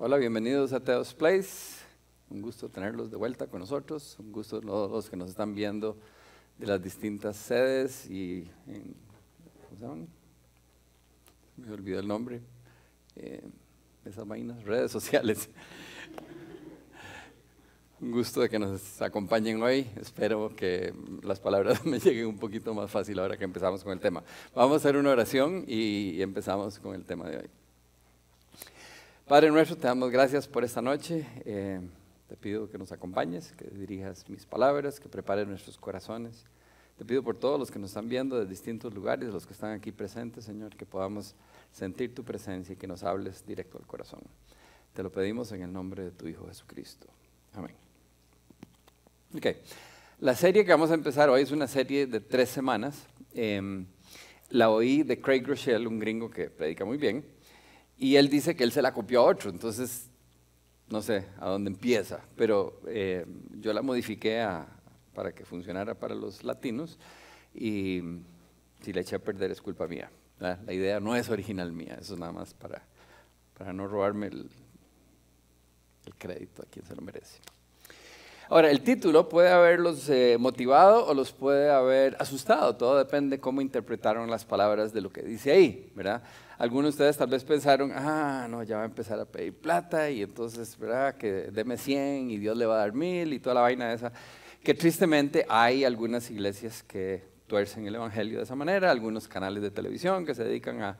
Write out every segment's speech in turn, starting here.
Hola, bienvenidos a Teos Place. Un gusto tenerlos de vuelta con nosotros. Un gusto todos los que nos están viendo de las distintas sedes y en, ¿cómo se llaman? Me olvidó el nombre. Eh, esas vainas, redes sociales. Un gusto de que nos acompañen hoy. Espero que las palabras me lleguen un poquito más fácil ahora que empezamos con el tema. Vamos a hacer una oración y empezamos con el tema de hoy. Padre nuestro, te damos gracias por esta noche. Eh, te pido que nos acompañes, que dirijas mis palabras, que prepares nuestros corazones. Te pido por todos los que nos están viendo de distintos lugares, los que están aquí presentes, Señor, que podamos sentir tu presencia y que nos hables directo al corazón. Te lo pedimos en el nombre de tu Hijo Jesucristo. Amén. Ok, la serie que vamos a empezar hoy es una serie de tres semanas. Em, la oí de Craig Rochelle, un gringo que predica muy bien, y él dice que él se la copió a otro, entonces no sé a dónde empieza, pero eh, yo la modifiqué para que funcionara para los latinos y si la eché a perder es culpa mía. La idea no es original mía, eso es nada más para, para no robarme el, el crédito a quien se lo merece. Ahora, el título puede haberlos eh, motivado o los puede haber asustado, todo depende de cómo interpretaron las palabras de lo que dice ahí, ¿verdad? Algunos de ustedes tal vez pensaron, ah, no, ya va a empezar a pedir plata y entonces, ¿verdad? Que deme 100 y Dios le va a dar mil y toda la vaina esa. Que tristemente hay algunas iglesias que tuercen el evangelio de esa manera, algunos canales de televisión que se dedican a,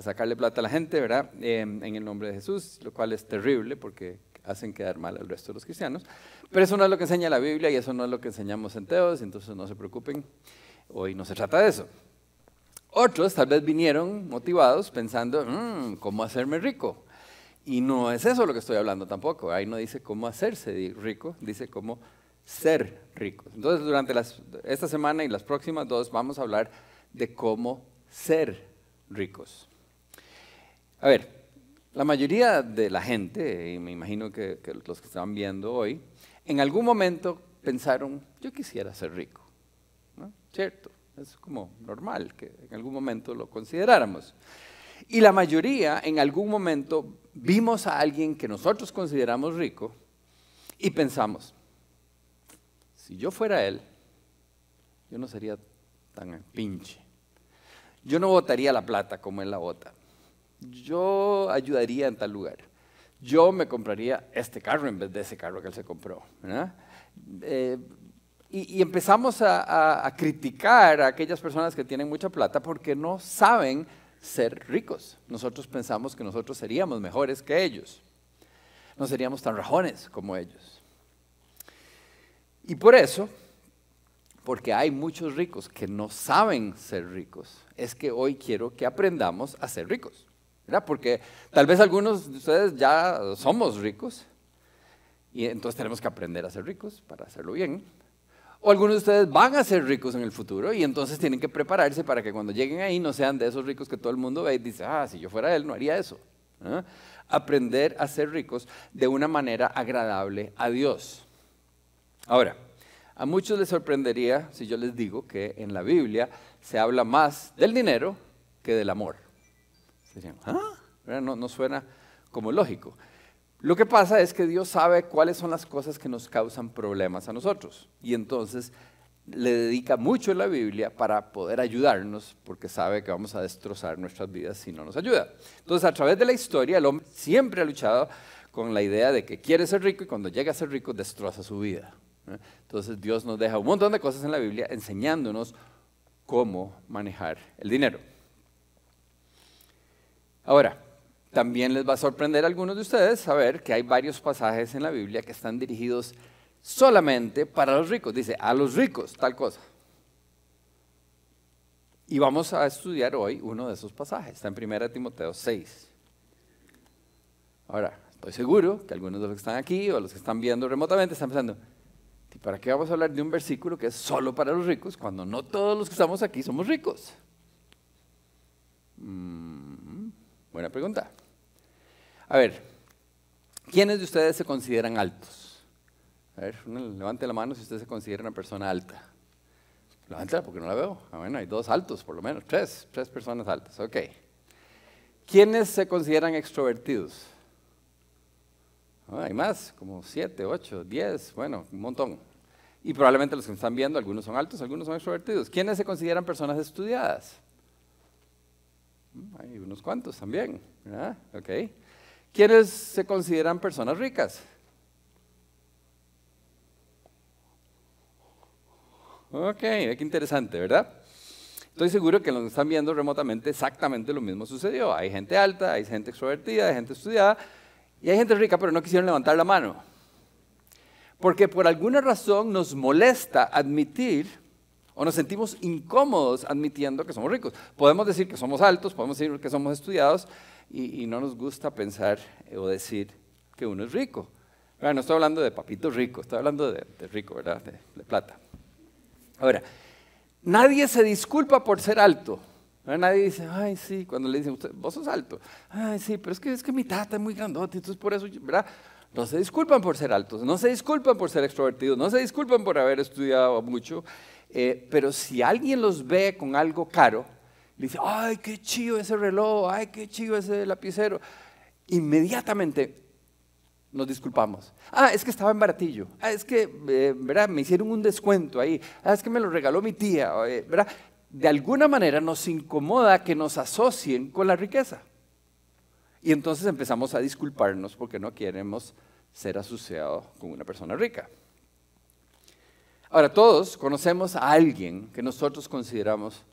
sacarle plata a la gente, ¿verdad? Em, en el nombre de Jesús, lo cual es terrible porque hacen quedar mal al resto de los cristianos. Pero eso no es lo que enseña la Biblia y eso no es lo que enseñamos en Teos, entonces no se preocupen, hoy no se trata de eso. Otros tal vez vinieron motivados pensando, mm, ¿cómo hacerme rico? Y no es eso lo que estoy hablando tampoco. Ahí no dice cómo hacerse rico, dice cómo ser rico. Entonces, durante esta semana y las próximas dos vamos a hablar de cómo ser ricos. A ver, la mayoría de la gente, y me imagino que, los que están viendo hoy, en algún momento pensaron, yo quisiera ser rico. ¿no? ¿Cierto? Es como normal que en algún momento lo consideráramos. Y la mayoría en algún momento vimos a alguien que nosotros consideramos rico y pensamos, si yo fuera él, yo no sería tan pinche. Yo no votaría la plata como él la vota yo ayudaría en tal lugar. Yo me compraría este carro en vez de ese carro que él se compró. Eh, y, empezamos a, criticar a aquellas personas que tienen mucha plata porque no saben ser ricos. Nosotros pensamos que nosotros seríamos mejores que ellos. No seríamos tan rajones como ellos. Y por eso, porque hay muchos ricos que no saben ser ricos, es que hoy quiero que aprendamos a ser ricos. Porque tal vez algunos de ustedes ya somos ricos y entonces tenemos que aprender a ser ricos para hacerlo bien. O algunos de ustedes van a ser ricos en el futuro y entonces tienen que prepararse para que cuando lleguen ahí no sean de esos ricos que todo el mundo ve y dice, ah, si yo fuera él no haría eso. Aprender a ser ricos de una manera agradable a Dios. Ahora, a muchos les sorprendería si yo les digo que en la Biblia se habla más del dinero que del amor. ¿Ah? No, suena como lógico. Lo que pasa es que Dios sabe cuáles son las cosas que nos causan problemas a nosotros. Y entonces le dedica mucho en la Biblia para poder ayudarnos, porque sabe que vamos a destrozar nuestras vidas si no nos ayuda. Entonces, a través de la historia, el hombre siempre ha luchado con la idea de que quiere ser rico y cuando llega a ser rico destroza su vida. Entonces, Dios nos deja un montón de cosas en la Biblia enseñándonos cómo manejar el dinero. Ahora, también les va a sorprender a algunos de ustedes saber que hay varios pasajes en la Biblia que están dirigidos solamente para los ricos. Dice, a los ricos, tal cosa. Y vamos a estudiar hoy uno de esos pasajes. Está en 1 Timoteo 6. Ahora, estoy seguro que algunos de los que están aquí o los que están viendo remotamente están pensando, ¿y para qué vamos a hablar de un versículo que es solo para los ricos cuando no todos los que estamos aquí somos ricos? Mm, Buena pregunta. A ver, ¿quiénes de ustedes se consideran altos? A ver, levante la mano si usted se considera una persona alta. Levántela porque no la veo. Ah, bueno, hay dos altos por lo menos, tres, tres personas altas. Ok. ¿Quiénes se consideran extrovertidos? Ah, hay más, como siete, ocho, diez, bueno, un montón. Y probablemente los que están viendo, algunos son altos, algunos son extrovertidos. ¿Quiénes se consideran personas estudiadas? Hay unos cuantos también. ¿verdad? ¿Quiénes se consideran personas ricas? Ok, qué interesante, ¿verdad? Estoy seguro que los que están viendo remotamente exactamente lo mismo sucedió. Hay gente alta, hay gente extrovertida, hay gente estudiada y hay gente rica, pero no quisieron levantar la mano. Porque por alguna razón nos molesta admitir o nos sentimos incómodos admitiendo que somos ricos. Podemos decir que somos altos, podemos decir que somos estudiados y, no nos gusta pensar o decir que uno es rico. no estoy hablando de papito rico, estoy hablando de, rico, ¿verdad? de plata. Ahora, nadie se disculpa por ser alto. Nadie dice, ay, sí, cuando le dicen, vos sos alto. Ay, sí, pero es que, es que mi tata es muy grandote, entonces por eso, ¿verdad? No se disculpan por ser altos, no se disculpan por ser extrovertidos, no se disculpan por haber estudiado mucho. Eh, pero si alguien los ve con algo caro, le dice, ay, qué chido ese reloj, ay, qué chido ese lapicero, inmediatamente nos disculpamos. Ah, es que estaba en baratillo. Ah, es que, eh, ¿verdad? Me hicieron un descuento ahí. Ah, es que me lo regaló mi tía, eh, ¿verdad? De alguna manera nos incomoda que nos asocien con la riqueza. Y entonces empezamos a disculparnos porque no queremos ser asociados con una persona rica. Ahora, todos conocemos a alguien que nosotros consideramos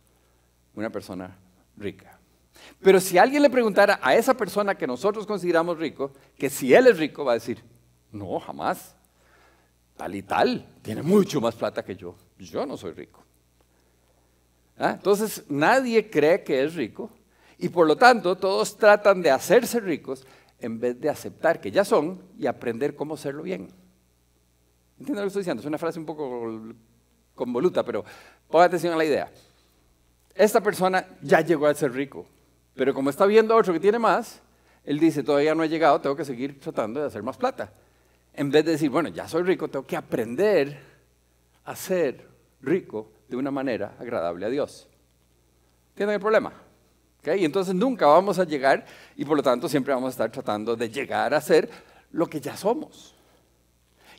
una persona rica. Pero si alguien le preguntara a esa persona que nosotros consideramos rico, que si él es rico, va a decir, no, jamás. Tal y tal, tiene mucho más plata que yo. Yo no soy rico. ¿Ah? Entonces, nadie cree que es rico y por lo tanto todos tratan de hacerse ricos en vez de aceptar que ya son y aprender cómo hacerlo bien. ¿Entienden lo que estoy diciendo? Es una frase un poco convoluta, pero ponga atención a la idea. Esta persona ya llegó a ser rico, pero como está viendo a otro que tiene más, él dice, todavía no he llegado, tengo que seguir tratando de hacer más plata. En vez de decir, bueno, ya soy rico, tengo que aprender a ser rico de una manera agradable a Dios. ¿Tienen el problema? Y entonces nunca vamos a llegar y por lo tanto siempre vamos a estar tratando de llegar a ser lo que ya somos.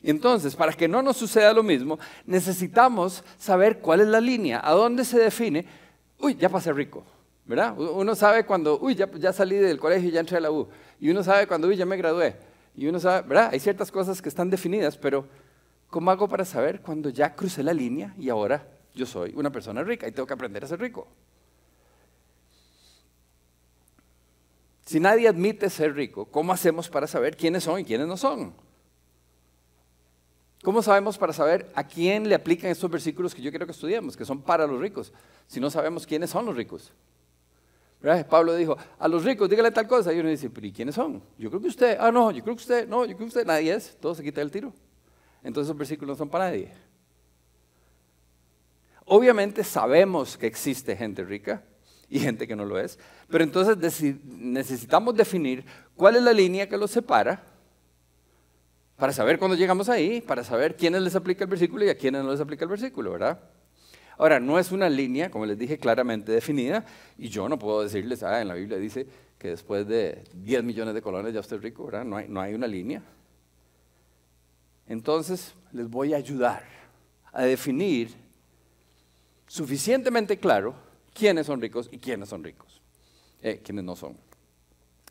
Entonces, para que no nos suceda lo mismo, necesitamos saber cuál es la línea, a dónde se define, uy, ya pasé rico. ¿verdad? Uno sabe cuando, uy, ya, ya salí del colegio y ya entré a la U. Y uno sabe cuando, uy, ya me gradué. Y uno sabe, ¿verdad? Hay ciertas cosas que están definidas, pero ¿cómo hago para saber cuando ya crucé la línea y ahora yo soy una persona rica y tengo que aprender a ser rico? Si nadie admite ser rico, ¿cómo hacemos para saber quiénes son y quiénes no son? ¿Cómo sabemos para saber a quién le aplican estos versículos que yo quiero que estudiemos, que son para los ricos, si no sabemos quiénes son los ricos? Pablo dijo, a los ricos dígale tal cosa. Y uno dice, pero ¿y quiénes son? Yo creo que usted, ah, no, yo creo que usted, no, yo creo que usted, nadie es, todo se quita el tiro. Entonces esos versículos no son para nadie. Obviamente sabemos que existe gente rica y gente que no lo es, pero entonces necesitamos definir cuál es la línea que los separa para saber cuándo llegamos ahí, para saber quiénes les aplica el versículo y a quiénes no les aplica el versículo, ¿verdad? Ahora, no es una línea, como les dije, claramente definida, y yo no puedo decirles, ah, en la Biblia dice que después de 10 millones de colones ya usted es rico, ¿verdad? No hay, no hay una línea. Entonces, les voy a ayudar a definir suficientemente claro quiénes son ricos y quiénes son ricos, eh, quiénes no son.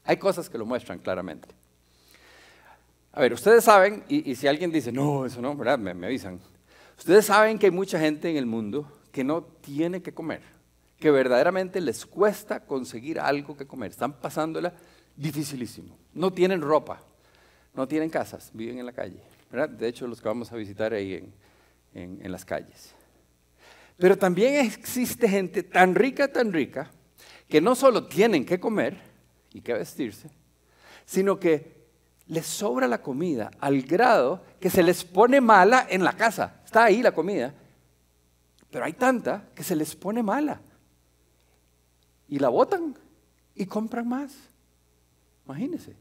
Hay cosas que lo muestran claramente. A ver, ustedes saben, y, si alguien dice, no, eso no, ¿verdad? me avisan. Ustedes saben que hay mucha gente en el mundo que no tiene que comer, que verdaderamente les cuesta conseguir algo que comer. Están pasándola dificilísimo. No tienen ropa, no tienen casas, viven en la calle. De hecho, los que vamos a visitar ahí en, en las calles. Pero también existe gente tan rica, tan rica, que no solo tienen que comer y que vestirse, sino que les sobra la comida al grado que se les pone mala en la casa. Está ahí la comida, pero hay tanta que se les pone mala. Y la botan y compran más. Imagínense,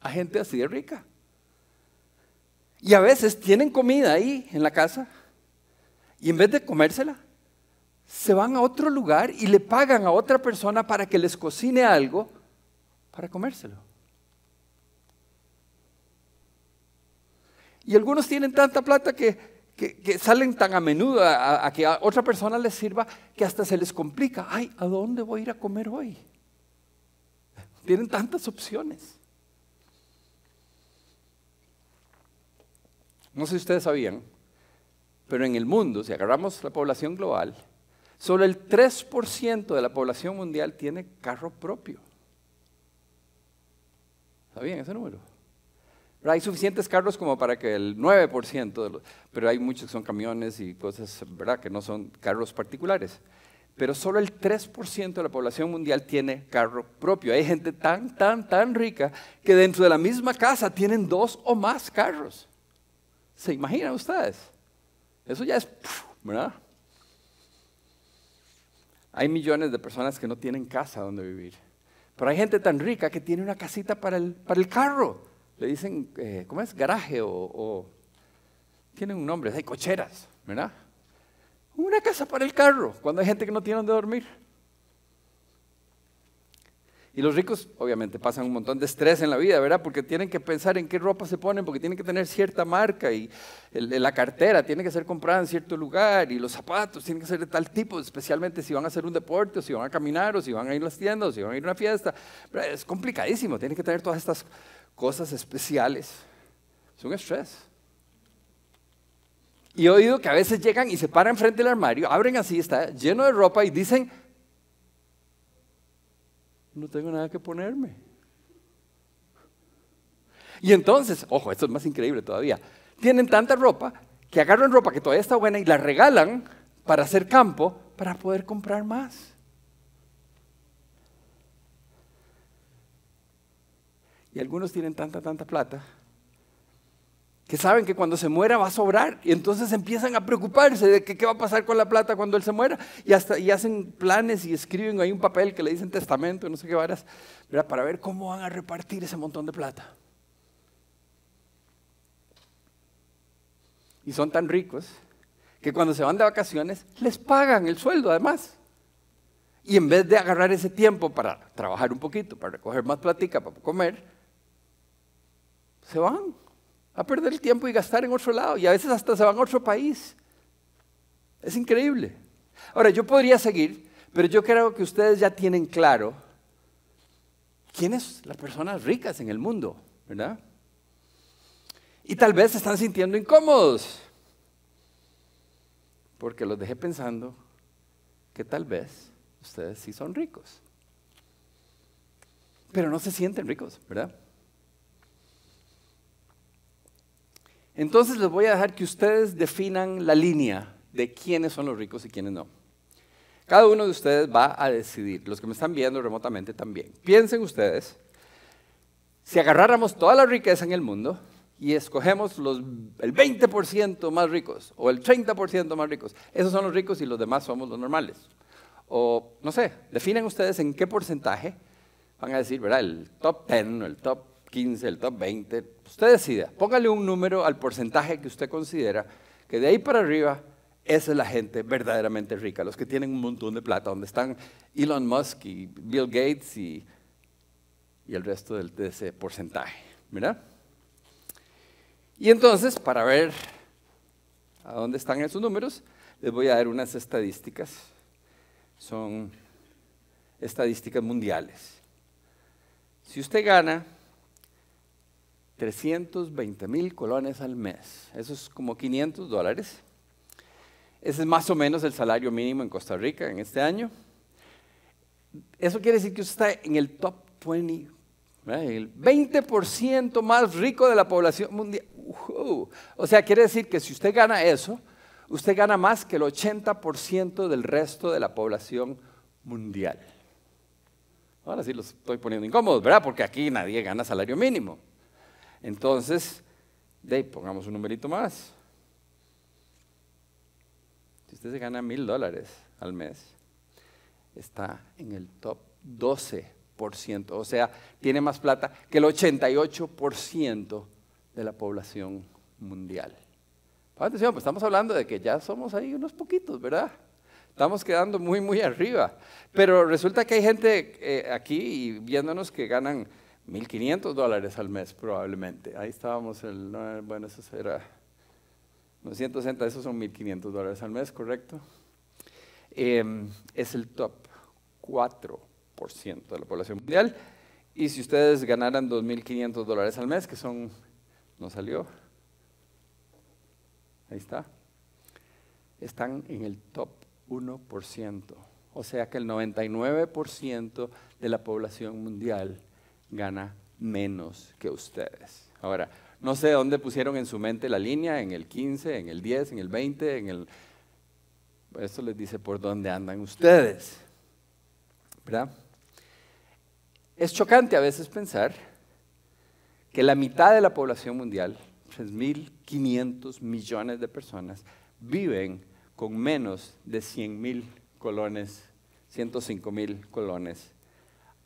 a gente así de rica. Y a veces tienen comida ahí en la casa y en vez de comérsela, se van a otro lugar y le pagan a otra persona para que les cocine algo para comérselo. Y algunos tienen tanta plata que, que, salen tan a menudo a, que a otra persona les sirva que hasta se les complica. Ay, ¿a dónde voy a ir a comer hoy? Tienen tantas opciones. No sé si ustedes sabían, pero en el mundo, si agarramos la población global, solo el 3% de la población mundial tiene carro propio. ¿Sabían ese número? Hay suficientes carros como para que el 9% de los, pero hay muchos que son camiones y cosas, ¿verdad? Que no son carros particulares. Pero solo el 3% de la población mundial tiene carro propio. Hay gente tan, tan, tan rica que dentro de la misma casa tienen dos o más carros. ¿Se imaginan ustedes? Eso ya es, ¿verdad? Hay millones de personas que no tienen casa donde vivir. Pero hay gente tan rica que tiene una casita para el, para el carro le dicen, eh, ¿cómo es? Garaje o, tienen un nombre, hay cocheras, ¿verdad? Una casa para el carro, cuando hay gente que no tiene donde dormir. Y los ricos, obviamente, pasan un montón de estrés en la vida, ¿verdad? Porque tienen que pensar en qué ropa se ponen, porque tienen que tener cierta marca y la cartera tiene que ser comprada en cierto lugar y los zapatos tienen que ser de tal tipo, especialmente si van a hacer un deporte, o si van a caminar, o si van a ir a las tiendas, o si van a ir a una fiesta. Es complicadísimo, tienen que tener todas estas cosas especiales. Es un estrés. Y he oído que a veces llegan y se paran frente del armario, abren así, está lleno de ropa y dicen, no tengo nada que ponerme. Y entonces, ojo, esto es más increíble todavía, tienen tanta ropa que agarran ropa que todavía está buena y la regalan para hacer campo para poder comprar más. Y algunos tienen tanta, tanta plata que saben que cuando se muera va a sobrar y entonces empiezan a preocuparse de qué va a pasar con la plata cuando él se muera y hasta y hacen planes y escriben ahí un papel que le dicen testamento, no sé qué varas, para ver cómo van a repartir ese montón de plata. Y son tan ricos que cuando se van de vacaciones les pagan el sueldo además. Y en vez de agarrar ese tiempo para trabajar un poquito, para recoger más platica, para comer, se van a perder el tiempo y gastar en otro lado. Y a veces hasta se van a otro país. Es increíble. Ahora, yo podría seguir, pero yo creo que ustedes ya tienen claro quiénes las personas ricas en el mundo, ¿verdad? Y tal vez se están sintiendo incómodos, porque los dejé pensando que tal vez ustedes sí son ricos, pero no se sienten ricos, ¿verdad? Entonces les voy a dejar que ustedes definan la línea de quiénes son los ricos y quiénes no. Cada uno de ustedes va a decidir, los que me están viendo remotamente también. Piensen ustedes, si agarráramos toda la riqueza en el mundo y escogemos los, el 20% más ricos o el 30% más ricos, esos son los ricos y los demás somos los normales. O, no sé, definen ustedes en qué porcentaje van a decir, ¿verdad? El top 10 o el top 15, el top 20, usted decida. Póngale un número al porcentaje que usted considera que de ahí para arriba esa es la gente verdaderamente rica, los que tienen un montón de plata, donde están Elon Musk y Bill Gates y, el resto de ese porcentaje, ¿verdad? Y entonces, para ver a dónde están esos números, les voy a dar unas estadísticas. Son estadísticas mundiales. Si usted gana 320 mil colones al mes. Eso es como 500 dólares. Ese es más o menos el salario mínimo en Costa Rica en este año. Eso quiere decir que usted está en el top 20, el 20% más rico de la población mundial. O sea, quiere decir que si usted gana eso, usted gana más que el 80% del resto de la población mundial. Ahora sí los estoy poniendo incómodos, ¿verdad? Porque aquí nadie gana salario mínimo. Entonces, de pongamos un numerito más. Si usted se gana mil dólares al mes, está en el top 12%, o sea, tiene más plata que el 88% de la población mundial. Pues estamos hablando de que ya somos ahí unos poquitos, ¿verdad? Estamos quedando muy, muy arriba. Pero resulta que hay gente eh, aquí y viéndonos que ganan 1.500 dólares al mes probablemente. Ahí estábamos, el, bueno, eso era 960, esos son 1.500 dólares al mes, ¿correcto? Em, es el top 4% de la población mundial. Y si ustedes ganaran 2.500 dólares al mes, que son, no salió, ahí está, están en el top 1%. O sea que el 99% de la población mundial gana menos que ustedes. Ahora, no sé dónde pusieron en su mente la línea, en el 15, en el 10, en el 20, en el... Esto les dice por dónde andan ustedes. ¿Verdad? Es chocante a veces pensar que la mitad de la población mundial, 3.500 millones de personas, viven con menos de 100.000 colones, 105.000 colones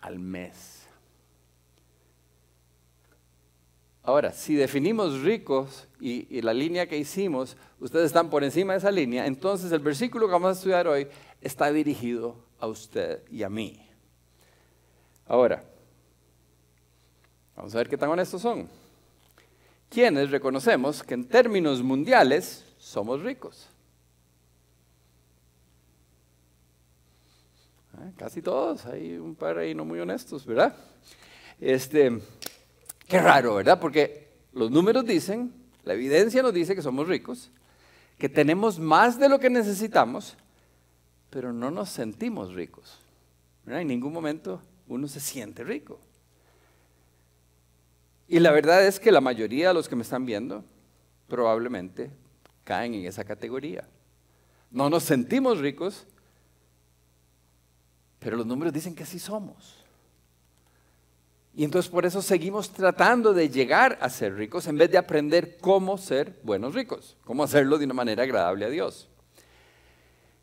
al mes. Ahora, si definimos ricos y, la línea que hicimos, ustedes están por encima de esa línea, entonces el versículo que vamos a estudiar hoy está dirigido a usted y a mí. Ahora, vamos a ver qué tan honestos son. ¿Quiénes reconocemos que en términos mundiales somos ricos? Ah, casi todos, hay un par ahí no muy honestos, ¿verdad? Este, qué raro, ¿verdad? Porque los números dicen, la evidencia nos dice que somos ricos, que tenemos más de lo que necesitamos, pero no nos sentimos ricos. En ningún momento uno se siente rico. Y la verdad es que la mayoría de los que me están viendo probablemente caen en esa categoría. No nos sentimos ricos, pero los números dicen que así somos. Y entonces por eso seguimos tratando de llegar a ser ricos en vez de aprender cómo ser buenos ricos, cómo hacerlo de una manera agradable a Dios.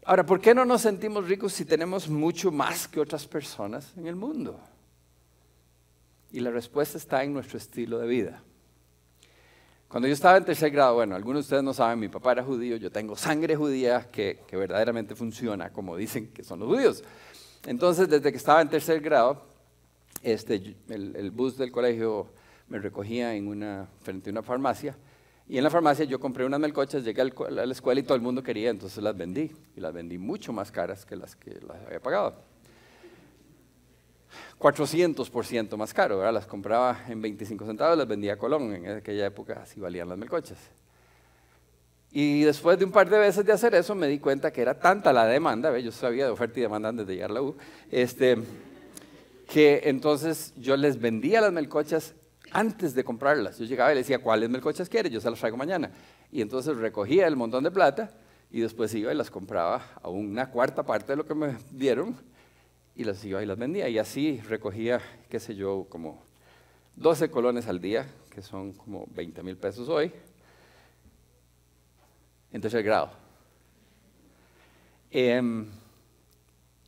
Ahora, ¿por qué no nos sentimos ricos si tenemos mucho más que otras personas en el mundo? Y la respuesta está en nuestro estilo de vida. Cuando yo estaba en tercer grado, bueno, algunos de ustedes no saben, mi papá era judío, yo tengo sangre judía que, verdaderamente funciona como dicen que son los judíos. Entonces, desde que estaba en tercer grado, este, el, el bus del colegio me recogía en una, frente a una farmacia y en la farmacia yo compré unas melcochas, llegué a la escuela y todo el mundo quería, entonces las vendí. Y las vendí mucho más caras que las que las había pagado. 400% más caro, ¿verdad? Las compraba en 25 centavos, las vendía a Colón. En aquella época así valían las melcochas. Y después de un par de veces de hacer eso, me di cuenta que era tanta la demanda, yo sabía de oferta y demanda antes de llegar a la U, este, que entonces yo les vendía las melcochas antes de comprarlas. Yo llegaba y le decía, ¿cuáles melcochas quieres? Yo se las traigo mañana. Y entonces recogía el montón de plata y después iba y las compraba a una cuarta parte de lo que me dieron y las iba y las vendía. Y así recogía, qué sé yo, como 12 colones al día, que son como 20 mil pesos hoy, en tercer grado. Em,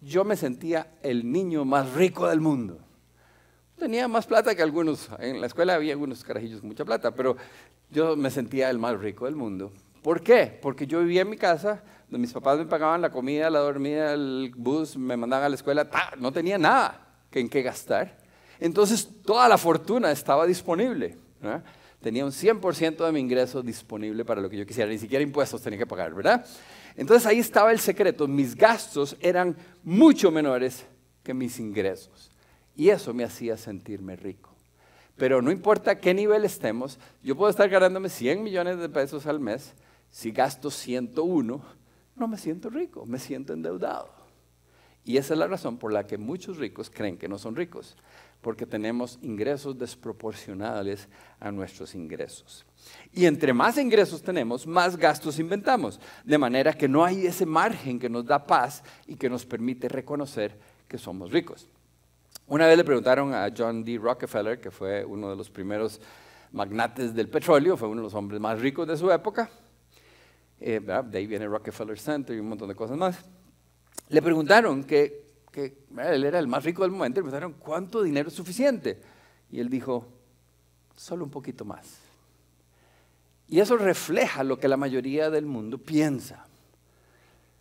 yo me sentía el niño más rico del mundo. Tenía más plata que algunos. En la escuela había algunos carajillos con mucha plata, pero yo me sentía el más rico del mundo. ¿Por qué? Porque yo vivía en mi casa, mis papás me pagaban la comida, la dormida, el bus, me mandaban a la escuela, no tenía nada en qué gastar. Entonces toda la fortuna estaba disponible. Tenía un 100% de mi ingreso disponible para lo que yo quisiera, ni siquiera impuestos tenía que pagar, ¿verdad? Entonces ahí estaba el secreto, mis gastos eran mucho menores que mis ingresos. Y eso me hacía sentirme rico. Pero no importa qué nivel estemos, yo puedo estar ganándome 100 millones de pesos al mes, si gasto 101, no me siento rico, me siento endeudado. Y esa es la razón por la que muchos ricos creen que no son ricos, porque tenemos ingresos desproporcionales a nuestros ingresos. Y entre más ingresos tenemos, más gastos inventamos, de manera que no hay ese margen que nos da paz y que nos permite reconocer que somos ricos. Una vez le preguntaron a John D. Rockefeller, que fue uno de los primeros magnates del petróleo, fue uno de los hombres más ricos de su época, eh, de ahí viene Rockefeller Center y un montón de cosas más. Le preguntaron que, que él era el más rico del momento, le preguntaron cuánto dinero es suficiente. Y él dijo, solo un poquito más. Y eso refleja lo que la mayoría del mundo piensa.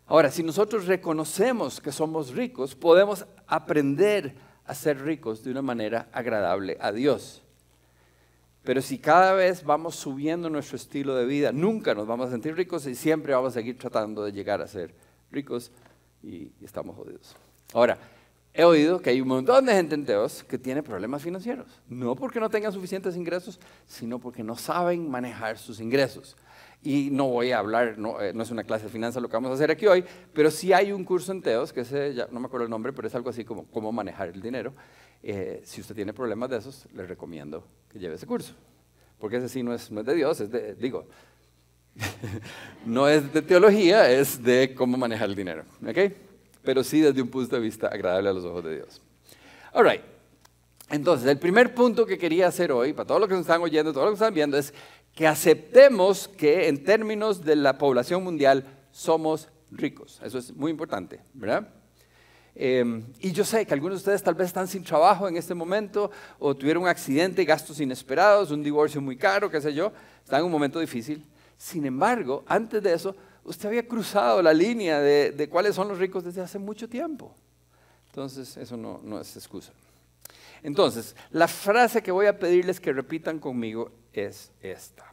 Ahora, si nosotros reconocemos que somos ricos, podemos aprender a ser ricos de una manera agradable a Dios. Pero si cada vez vamos subiendo nuestro estilo de vida, nunca nos vamos a sentir ricos y siempre vamos a seguir tratando de llegar a ser ricos y, estamos jodidos. Ahora, he oído que hay un montón de gente en Teos que tiene problemas financieros. No porque no tengan suficientes ingresos, sino porque no saben manejar sus ingresos. Y no voy a hablar, no, eh, es una clase de finanzas lo que vamos a hacer aquí hoy, pero sí hay un curso en Teos, que ya no me acuerdo el nombre, pero es algo así como cómo manejar el dinero. Eh, si usted tiene problemas de esos, le recomiendo que lleve ese curso. Porque ese sí no es, no es de Dios, es de, digo, no es de teología, es de cómo manejar el dinero. ¿ok? Pero sí desde un punto de vista agradable a los ojos de Dios. All right. Entonces, el primer punto que quería hacer hoy, para todos los que nos están oyendo, todos los que están viendo, es que aceptemos que en términos de la población mundial somos ricos. Eso es muy importante, ¿verdad? Em, y yo sé que algunos de ustedes tal vez están sin trabajo en este momento o tuvieron un accidente, gastos inesperados, un divorcio muy caro, qué sé yo, están en un momento difícil. Sin embargo, antes de eso, usted había cruzado la línea de, cuáles son los ricos desde hace mucho tiempo. Entonces, eso no, no es excusa. Entonces, la frase que voy a pedirles que repitan conmigo es esta.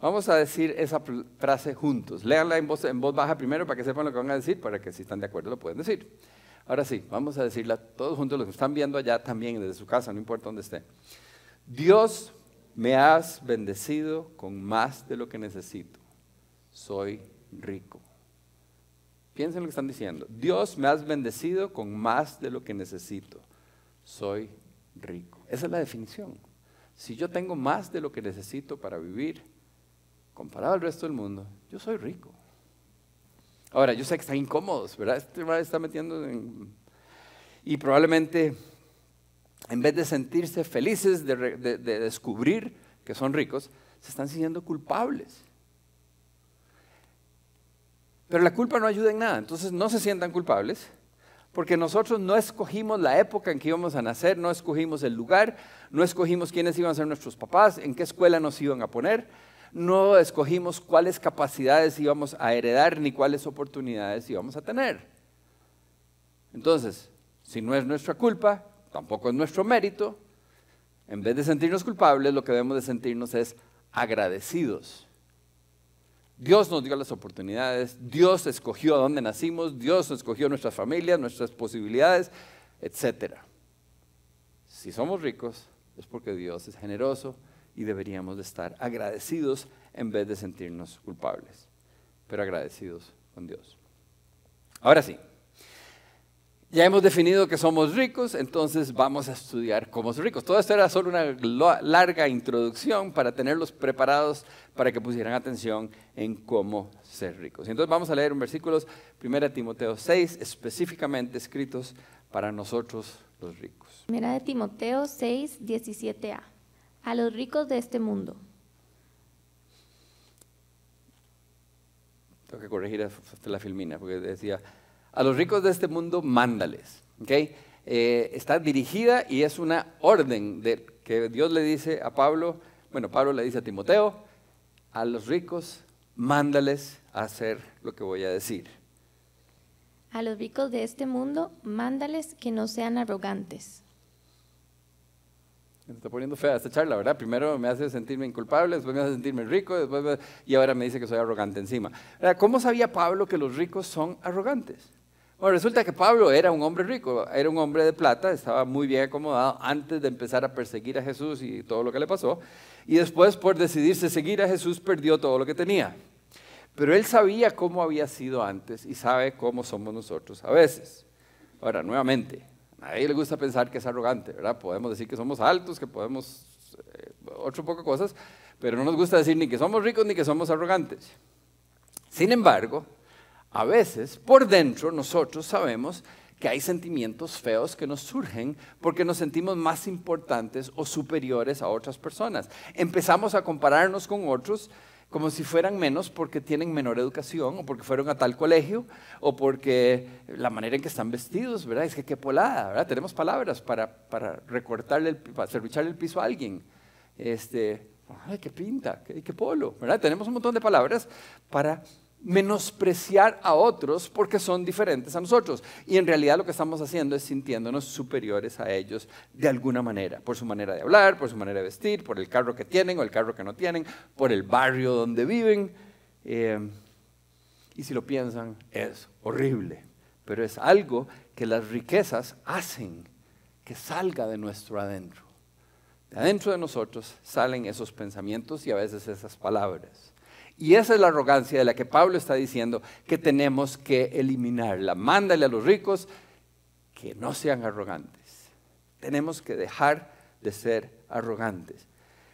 Vamos a decir esa frase juntos. Léanla en voz, en voz baja primero para que sepan lo que van a decir, para que si están de acuerdo lo pueden decir. Ahora sí, vamos a decirla todos juntos, los que están viendo allá también desde su casa, no importa dónde esté. Dios me has bendecido con más de lo que necesito. Soy rico. Piensen lo que están diciendo. Dios me has bendecido con más de lo que necesito. Soy rico. Esa es la definición. Si yo tengo más de lo que necesito para vivir, comparado al resto del mundo, yo soy rico. Ahora, yo sé que están incómodos, ¿verdad? Este está metiendo en... Y probablemente, en vez de sentirse felices de, de descubrir que son ricos, se están sintiendo culpables. Pero la culpa no ayuda en nada, entonces no se sientan culpables, porque nosotros no escogimos la época en que íbamos a nacer, no escogimos el lugar, no escogimos quiénes iban a ser nuestros papás, en qué escuela nos iban a poner, no escogimos cuáles capacidades íbamos a heredar ni cuáles oportunidades íbamos a tener. Entonces, si no es nuestra culpa, tampoco es nuestro mérito, en vez de sentirnos culpables, lo que debemos de sentirnos es agradecidos. Dios nos dio las oportunidades, Dios escogió a dónde nacimos, Dios escogió nuestras familias, nuestras posibilidades, etc. Si somos ricos, es porque Dios es generoso, y deberíamos de estar agradecidos en vez de sentirnos culpables, pero agradecidos con Dios. Ahora sí, ya hemos definido que somos ricos, entonces vamos a estudiar cómo ser ricos. Todo esto era solo una larga introducción para tenerlos preparados para que pusieran atención en cómo ser ricos. Entonces vamos a leer un versículos 1 Timoteo 6, específicamente escritos para nosotros los ricos. 1 Timoteo 6, 17a a los ricos de este mundo. Tengo que corregir la filmina, porque decía, a los ricos de este mundo, mándales. ¿okay? Eh, está dirigida y es una orden de, que Dios le dice a Pablo, bueno, Pablo le dice a Timoteo, a los ricos, mándales a hacer lo que voy a decir. A los ricos de este mundo, mándales que no sean arrogantes me está poniendo fea esta charla, ¿verdad? Primero me hace sentirme inculpable, después me hace sentirme rico, después y ahora me dice que soy arrogante encima. ¿Cómo sabía Pablo que los ricos son arrogantes? Bueno, resulta que Pablo era un hombre rico, era un hombre de plata, estaba muy bien acomodado antes de empezar a perseguir a Jesús y todo lo que le pasó. Y después, por decidirse seguir a Jesús, perdió todo lo que tenía. Pero él sabía cómo había sido antes y sabe cómo somos nosotros a veces. Ahora, nuevamente, a nadie le gusta pensar que es arrogante, ¿verdad? Podemos decir que somos altos, que podemos eh, otro poco cosas, pero no nos gusta decir ni que somos ricos ni que somos arrogantes. Sin embargo, a veces por dentro nosotros sabemos que hay sentimientos feos que nos surgen porque nos sentimos más importantes o superiores a otras personas. Empezamos a compararnos con otros como si fueran menos porque tienen menor educación o porque fueron a tal colegio o porque la manera en que están vestidos, ¿verdad? Es que qué polada, ¿verdad? Tenemos palabras para, para recortarle, el, para el piso a alguien. Este, ay, qué pinta, qué polo, ¿verdad? Tenemos un montón de palabras para menospreciar a otros porque son diferentes a nosotros. Y en realidad lo que estamos haciendo es sintiéndonos superiores a ellos de alguna manera, por su manera de hablar, por su manera de vestir, por el carro que tienen o el carro que no tienen, por el barrio donde viven. Eh, y si lo piensan, es horrible, pero es algo que las riquezas hacen que salga de nuestro adentro. De adentro de nosotros salen esos pensamientos y a veces esas palabras. Y esa es la arrogancia de la que Pablo está diciendo que tenemos que eliminarla. Mándale a los ricos que no sean arrogantes. Tenemos que dejar de ser arrogantes.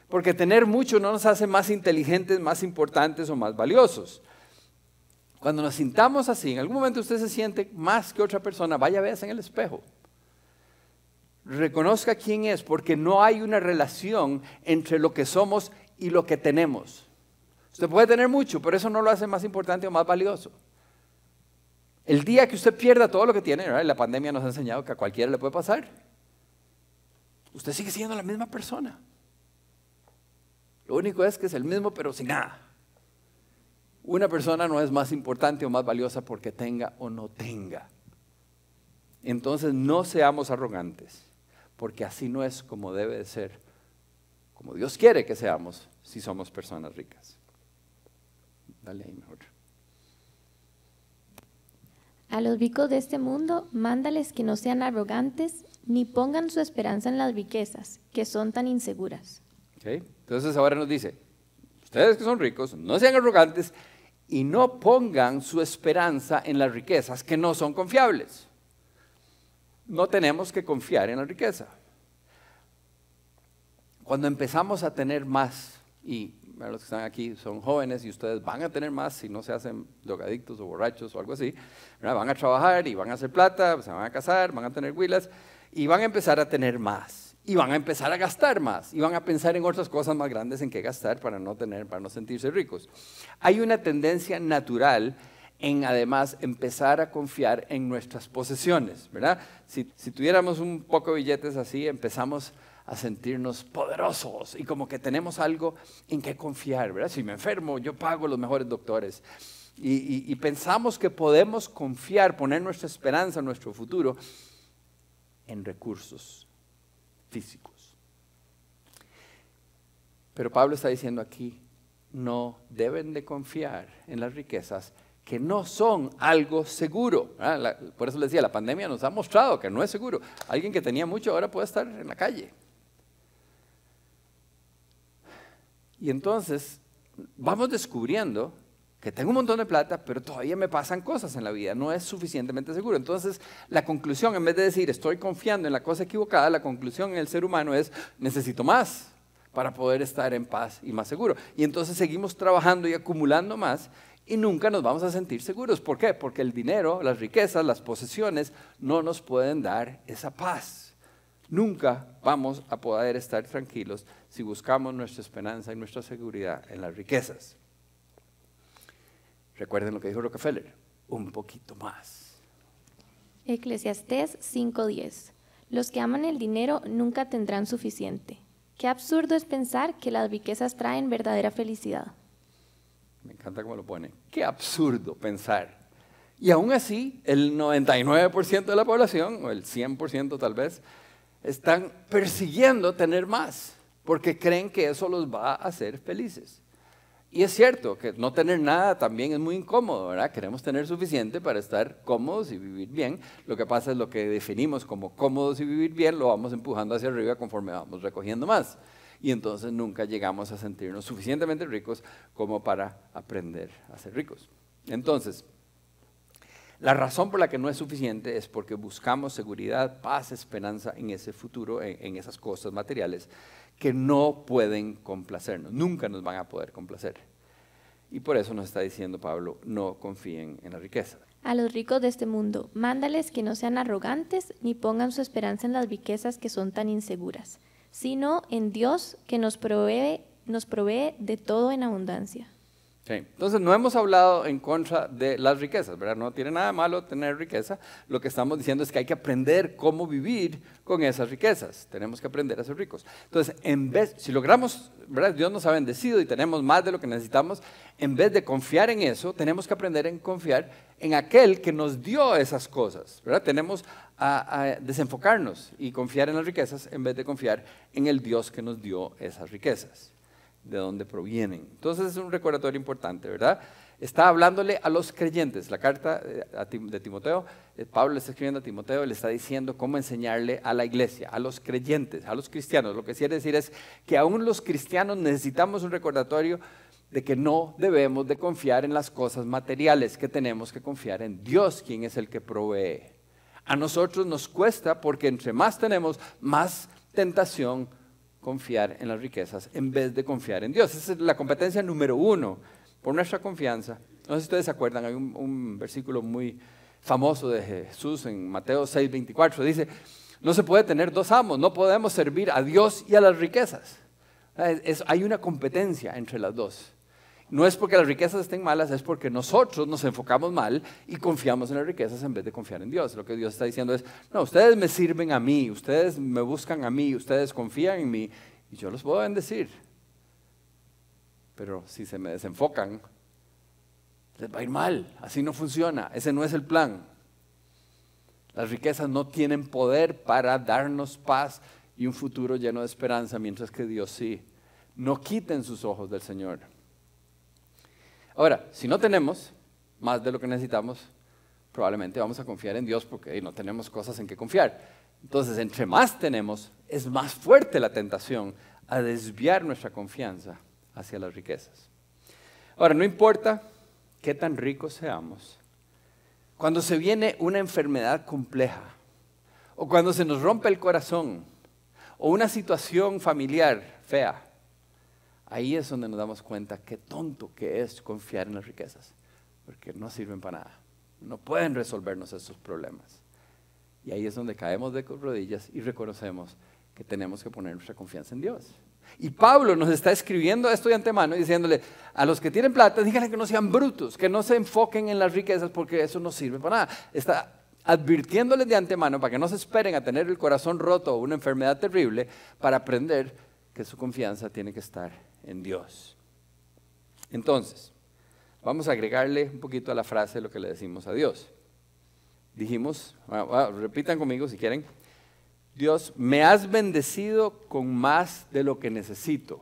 Porque tener mucho no nos hace más inteligentes, más importantes o más valiosos. Cuando nos sintamos así, en algún momento usted se siente más que otra persona, vaya a verse en el espejo. Reconozca quién es, porque no hay una relación entre lo que somos y lo que tenemos. Usted puede tener mucho, pero eso no lo hace más importante o más valioso. El día que usted pierda todo lo que tiene, la pandemia nos ha enseñado que a cualquiera le puede pasar, usted sigue siendo la misma persona. Lo único es que es el mismo, pero sin nada. Una persona no es más importante o más valiosa porque tenga o no tenga. Entonces no seamos arrogantes, porque así no es como debe de ser, como Dios quiere que seamos si somos personas ricas. Dale ahí mejor. A los ricos de este mundo, mándales que no sean arrogantes ni pongan su esperanza en las riquezas, que son tan inseguras. Entonces ahora nos dice, ustedes que son ricos, no sean arrogantes y no pongan su esperanza en las riquezas, que no son confiables. No tenemos que confiar en la riqueza. Cuando empezamos a tener más, y los que están aquí son jóvenes y ustedes van a tener más si no se hacen drogadictos o borrachos o algo así. Van a trabajar y van a hacer plata, se van a casar, van a tener huilas y van a empezar a tener más. Y van a empezar a gastar más y van a pensar en otras cosas más grandes en qué gastar para no tener, para no sentirse ricos. Hay una tendencia natural en además empezar a confiar en nuestras posesiones, ¿verdad? Si, si tuviéramos un poco de billetes así, empezamos a sentirnos poderosos y como que tenemos algo en qué confiar, ¿verdad? Si me enfermo, yo pago los mejores doctores. Y, y pensamos que podemos confiar, poner nuestra esperanza nuestro futuro en recursos físicos. Pero Pablo está diciendo aquí, no deben de confiar en las riquezas que no son algo seguro. por eso les decía, la pandemia nos ha mostrado que no es seguro. Alguien que tenía mucho ahora puede estar en la calle. Y entonces vamos descubriendo que tengo un montón de plata, pero todavía me pasan cosas en la vida, no es suficientemente seguro. Entonces, la conclusión, en vez de decir estoy confiando en la cosa equivocada, la conclusión en el ser humano es necesito más para poder estar en paz y más seguro. Y entonces seguimos trabajando y acumulando más y nunca nos vamos a sentir seguros. ¿Por qué? Porque el dinero, las riquezas, las posesiones no nos pueden dar esa paz. Nunca vamos a poder estar tranquilos si buscamos nuestra esperanza y nuestra seguridad en las riquezas. Recuerden lo que dijo Rockefeller, un poquito más. Eclesiastés 5:10. Los que aman el dinero nunca tendrán suficiente. Qué absurdo es pensar que las riquezas traen verdadera felicidad. Me encanta cómo lo pone. Qué absurdo pensar. Y aún así, el 99% de la población, o el 100% tal vez, están persiguiendo tener más, porque creen que eso los va a hacer felices. Y es cierto que no tener nada también es muy incómodo, ¿verdad? Queremos tener suficiente para estar cómodos y vivir bien. Lo que pasa es lo que definimos como cómodos y vivir bien, lo vamos empujando hacia arriba conforme vamos recogiendo más. Y entonces nunca llegamos a sentirnos suficientemente ricos como para aprender a ser ricos. Entonces, la razón por la que no es suficiente es porque buscamos seguridad, paz, esperanza en ese futuro, en, esas cosas materiales que no pueden complacernos, nunca nos van a poder complacer. Y por eso nos está diciendo Pablo, no confíen en la riqueza. A los ricos de este mundo, mándales que no sean arrogantes ni pongan su esperanza en las riquezas que son tan inseguras, sino en Dios que nos provee, de todo en abundancia. Entonces, no hemos hablado en contra de las riquezas, ¿verdad? No tiene nada malo tener riqueza. Lo que estamos diciendo es que hay que aprender cómo vivir con esas riquezas. Tenemos que aprender a ser ricos. Entonces, en vez, si logramos, ¿verdad? Dios nos ha bendecido y tenemos más de lo que necesitamos, en vez de confiar en eso, tenemos que aprender a confiar en aquel que nos dio esas cosas, ¿verdad? Tenemos a, a desenfocarnos y confiar en las riquezas en vez de confiar en el Dios que nos dio esas riquezas de dónde provienen. Entonces es un recordatorio importante, ¿verdad? Está hablándole a los creyentes. La carta eh, de Timoteo, eh, Pablo le está escribiendo a Timoteo le está diciendo cómo enseñarle a la iglesia, a los creyentes, a los cristianos. Lo que quiere decir es que aún los cristianos necesitamos un recordatorio de que no debemos de confiar en las cosas materiales, que tenemos que confiar en Dios, quien es el que provee. A nosotros nos cuesta porque entre más tenemos, más tentación confiar en las riquezas en vez de confiar en Dios. Esa es la competencia número uno por nuestra confianza. No sé si ustedes se acuerdan, hay un, versículo muy famoso de Jesús en Mateo 6, 24. Dice, no se puede tener dos amos, no podemos servir a Dios y a las riquezas. hay una competencia entre las dos. No es porque las riquezas estén malas, es porque nosotros nos enfocamos mal y confiamos en las riquezas en vez de confiar en Dios. Lo que Dios está diciendo es, no, ustedes me sirven a mí, ustedes me buscan a mí, ustedes confían en mí y yo los puedo bendecir. Pero si se me desenfocan, les va a ir mal. Así no funciona. Ese no es el plan. Las riquezas no tienen poder para darnos paz y un futuro lleno de esperanza, mientras que Dios sí. No quiten sus ojos del Señor. Ahora, si no tenemos más de lo que necesitamos, probablemente vamos a confiar en Dios porque no tenemos cosas en que confiar. Entonces, entre más tenemos, es más fuerte la tentación a desviar nuestra confianza hacia las riquezas. Ahora, no importa qué tan ricos seamos, cuando se viene una enfermedad compleja, o cuando se nos rompe el corazón, o una situación familiar fea, Ahí es donde nos damos cuenta qué tonto que es confiar en las riquezas, porque no sirven para nada. No pueden resolvernos esos problemas. Y ahí es donde caemos de rodillas y reconocemos que tenemos que poner nuestra confianza en Dios. Y Pablo nos está escribiendo esto de antemano diciéndole a los que tienen plata, díganle que no sean brutos, que no se enfoquen en las riquezas porque eso no sirve para nada. Está advirtiéndoles de antemano para que no se esperen a tener el corazón roto o una enfermedad terrible para aprender que su confianza tiene que estar en Dios. Entonces, vamos a agregarle un poquito a la frase lo que le decimos a Dios. Dijimos, ah, ah, repitan conmigo si quieren, Dios, me has bendecido con más de lo que necesito.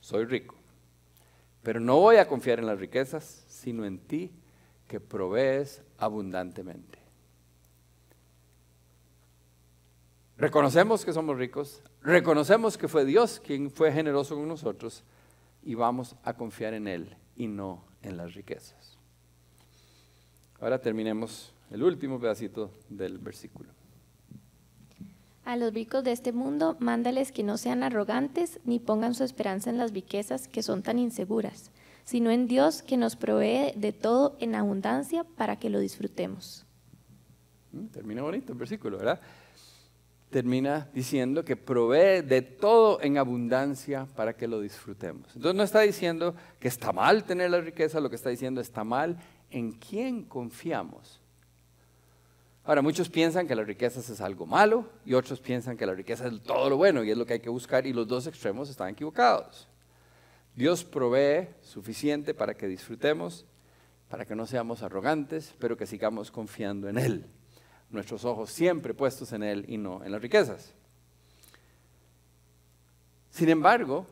Soy rico. Pero no voy a confiar en las riquezas, sino en ti que provees abundantemente. Reconocemos que somos ricos, reconocemos que fue Dios quien fue generoso con nosotros y vamos a confiar en Él y no en las riquezas. Ahora terminemos el último pedacito del versículo. A los ricos de este mundo, mándales que no sean arrogantes ni pongan su esperanza en las riquezas que son tan inseguras, sino en Dios que nos provee de todo en abundancia para que lo disfrutemos. Mm, termina bonito el versículo, ¿verdad? Termina diciendo que provee de todo en abundancia para que lo disfrutemos. Entonces no está diciendo que está mal tener la riqueza, lo que está diciendo está mal en quién confiamos. Ahora, muchos piensan que la riqueza es algo malo y otros piensan que la riqueza es todo lo bueno y es lo que hay que buscar y los dos extremos están equivocados. Dios provee suficiente para que disfrutemos, para que no seamos arrogantes, pero que sigamos confiando en Él nuestros ojos siempre puestos en Él y no en las riquezas. Sin embargo,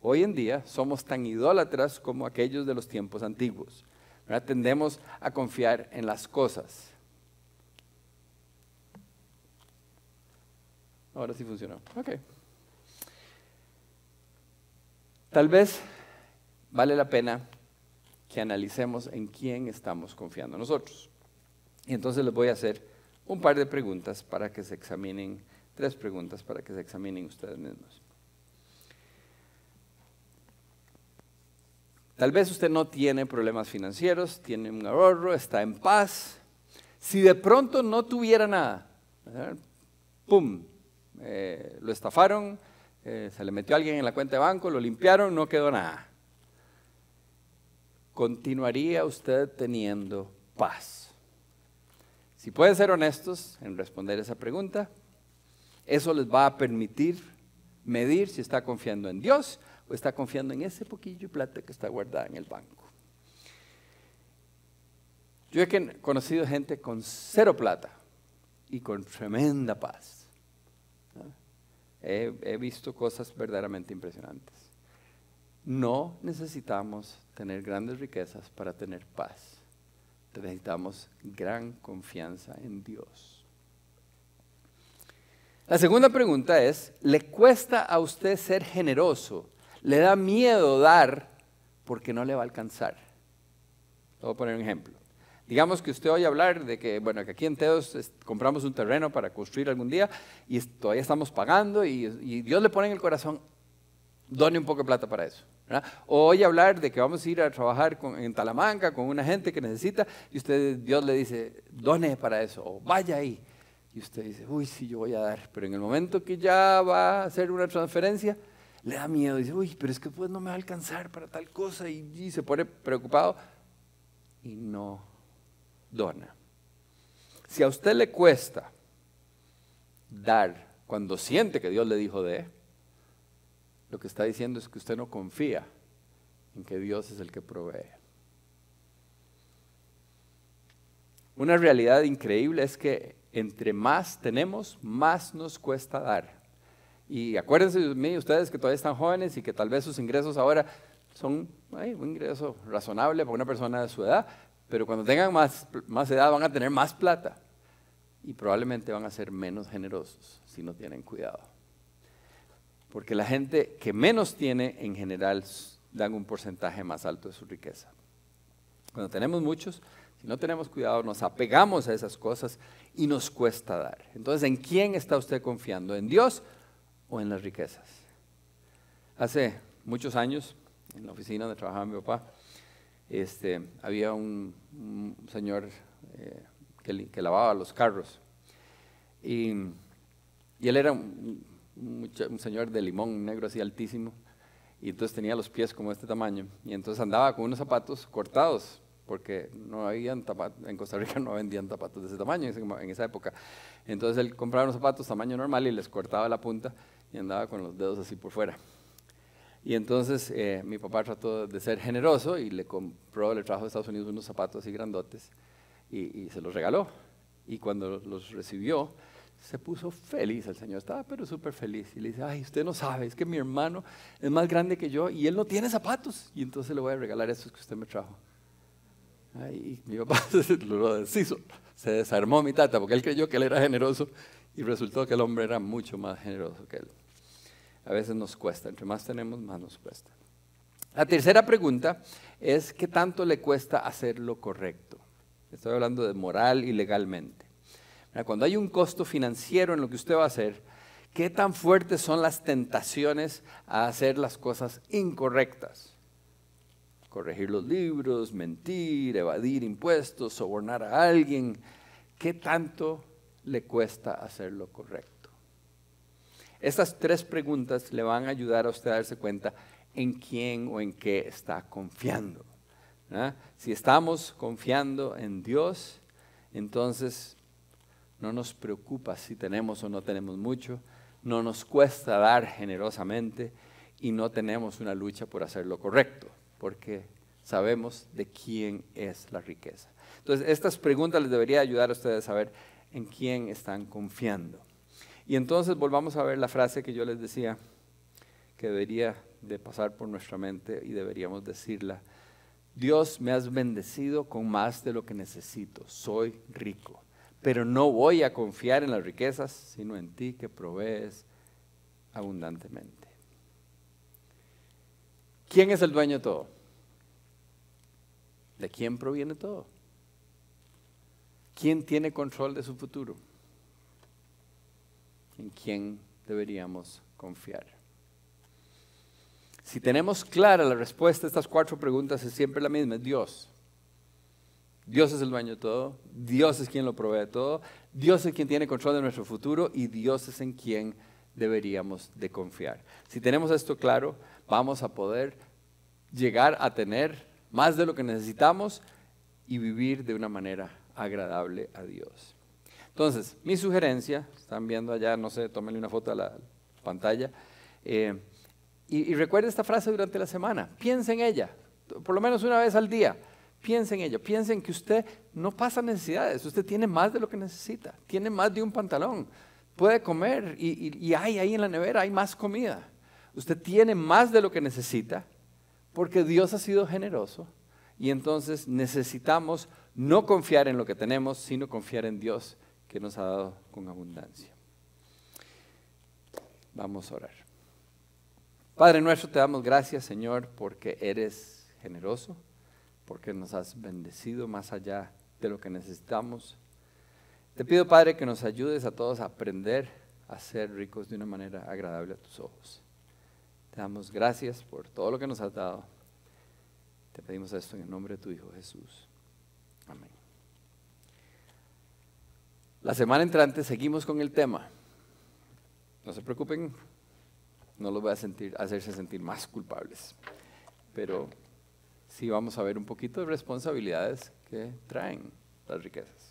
hoy en día somos tan idólatras como aquellos de los tiempos antiguos. Tendemos a confiar en las cosas. Ahora sí funcionó. Ok. Tal vez vale la pena que analicemos en quién estamos confiando nosotros. Y entonces les voy a hacer un par de preguntas para que se examinen, tres preguntas para que se examinen ustedes mismos. Tal vez usted no tiene problemas financieros, tiene un ahorro, está en paz. Si de pronto no tuviera nada, ¡pum! Eh, lo estafaron, eh, se le metió alguien en la cuenta de banco, lo limpiaron, no quedó nada. continuaría usted teniendo paz? Si pueden ser honestos en responder esa pregunta, eso les va a permitir medir si está confiando en Dios o está confiando en ese poquillo de plata que está guardada en el banco. Yo he conocido gente con cero plata y con tremenda paz. He, visto cosas verdaderamente impresionantes. No necesitamos tener grandes riquezas para tener paz. Necesitamos gran confianza en Dios. La segunda pregunta es, ¿le cuesta a usted ser generoso? ¿Le da miedo dar porque no le va a alcanzar? Voy a poner un ejemplo. Digamos que usted oye hablar de que, bueno, que aquí en Teos compramos un terreno para construir algún día y todavía estamos pagando y, Dios le pone en el corazón, done un poco de plata para eso. O oye hablar de que vamos a ir a trabajar en Talamanca con una gente que necesita y usted, Dios le dice, done para eso, o vaya ahí. Y usted dice, uy, sí, yo voy a dar. Pero en el momento que ya va a hacer una transferencia, le da miedo. Dice, uy, pero es que pues no me va a alcanzar para tal cosa. y se pone preocupado. Y no dona. Si a usted le cuesta dar cuando siente que Dios le dijo de, lo que está diciendo es que usted no confía en que Dios es el que provee. Una realidad increíble es que entre más tenemos, más nos cuesta dar. Y acuérdense de mí, ustedes que todavía están jóvenes y que tal vez sus ingresos ahora son un ingreso razonable para una persona de su edad, pero cuando tengan más, más edad van a tener más plata y probablemente van a ser menos generosos si no tienen cuidado. Porque la gente que menos tiene en general dan un porcentaje más alto de su riqueza. Cuando tenemos muchos, si no tenemos cuidado, nos apegamos a esas cosas y nos cuesta dar. Entonces, ¿en quién está usted confiando? ¿En Dios o en las riquezas? Hace muchos años, en la oficina donde trabajaba mi papá, este, había un, señor eh, que, lavaba los carros. Y, él era un, señor de limón negro así altísimo. Y entonces tenía los pies como este tamaño. Y entonces andaba con unos zapatos cortados, porque no habían en Costa Rica no vendían zapatos de ese tamaño en esa época. Entonces él compraba unos zapatos tamaño normal y les cortaba la punta y andaba con los dedos así por fuera. Y entonces eh, mi papá trató de ser generoso y le compró, le trajo de Estados Unidos unos zapatos así grandotes y, se los regaló. Y cuando los recibió, se puso feliz el Señor, estaba pero súper feliz. Y le dice, ay, usted no sabe, es que mi hermano es más grande que yo y él no tiene zapatos. Y entonces le voy a regalar esos que usted me trajo. Ay, mi papá deshizo, se desarmó mi tata porque él creyó que él era generoso y resultó que el hombre era mucho más generoso que él a veces nos cuesta. Entre más tenemos, más nos cuesta. La tercera pregunta es, ¿qué tanto le cuesta hacer lo correcto? Estoy hablando de moral y legalmente. Cuando hay un costo financiero en lo que usted va a hacer, ¿qué tan fuertes son las tentaciones a hacer las cosas incorrectas? Corregir los libros, mentir, evadir impuestos, sobornar a alguien. ¿Qué tanto le cuesta hacer lo correcto? Estas tres preguntas le van a ayudar a usted a darse cuenta en quién o en qué está confiando. Si estamos confiando en Dios, entonces no nos preocupa si tenemos o no tenemos mucho, no nos cuesta dar generosamente y no tenemos una lucha por hacer lo correcto, porque sabemos de quién es la riqueza. Entonces, estas preguntas les debería ayudar a ustedes a saber en quién están confiando. Y entonces volvamos a ver la frase que yo les decía, que debería de pasar por nuestra mente y deberíamos decirla. Dios me has bendecido con más de lo que necesito, soy rico, pero no voy a confiar en las riquezas, sino en ti que provees abundantemente. ¿Quién es el dueño de todo? ¿De quién proviene todo? ¿Quién tiene control de su futuro? en quién deberíamos confiar. Si tenemos clara la respuesta a estas cuatro preguntas, es siempre la misma, es Dios. Dios es el dueño de todo, Dios es quien lo provee de todo, Dios es quien tiene control de nuestro futuro y Dios es en quien deberíamos de confiar. Si tenemos esto claro, vamos a poder llegar a tener más de lo que necesitamos y vivir de una manera agradable a Dios. Entonces, mi sugerencia, están viendo allá, no sé, tómenle una foto a la pantalla, eh, y, y esta frase durante la semana, piense en ella, por lo menos una vez al día. Piense en ella, piensen que usted no pasa necesidades, usted tiene más de lo que necesita, tiene más de un pantalón, puede comer y, y hay ahí en la nevera, hay más comida. Usted tiene más de lo que necesita porque Dios ha sido generoso y entonces necesitamos no confiar en lo que tenemos, sino confiar en Dios que nos ha dado con abundancia. Vamos a orar. Padre nuestro, te damos gracias, Señor, porque eres generoso, porque nos has bendecido más allá de lo que necesitamos. Te pido, Padre, que nos ayudes a todos a aprender a ser ricos de una manera agradable a tus ojos. Te damos gracias por todo lo que nos has dado. Te pedimos esto en el nombre de tu Hijo Jesús. Amén. La semana entrante seguimos con el tema. No se preocupen, no los voy a sentir, hacerse sentir más culpables, pero sí vamos a ver un poquito de responsabilidades que traen las riquezas.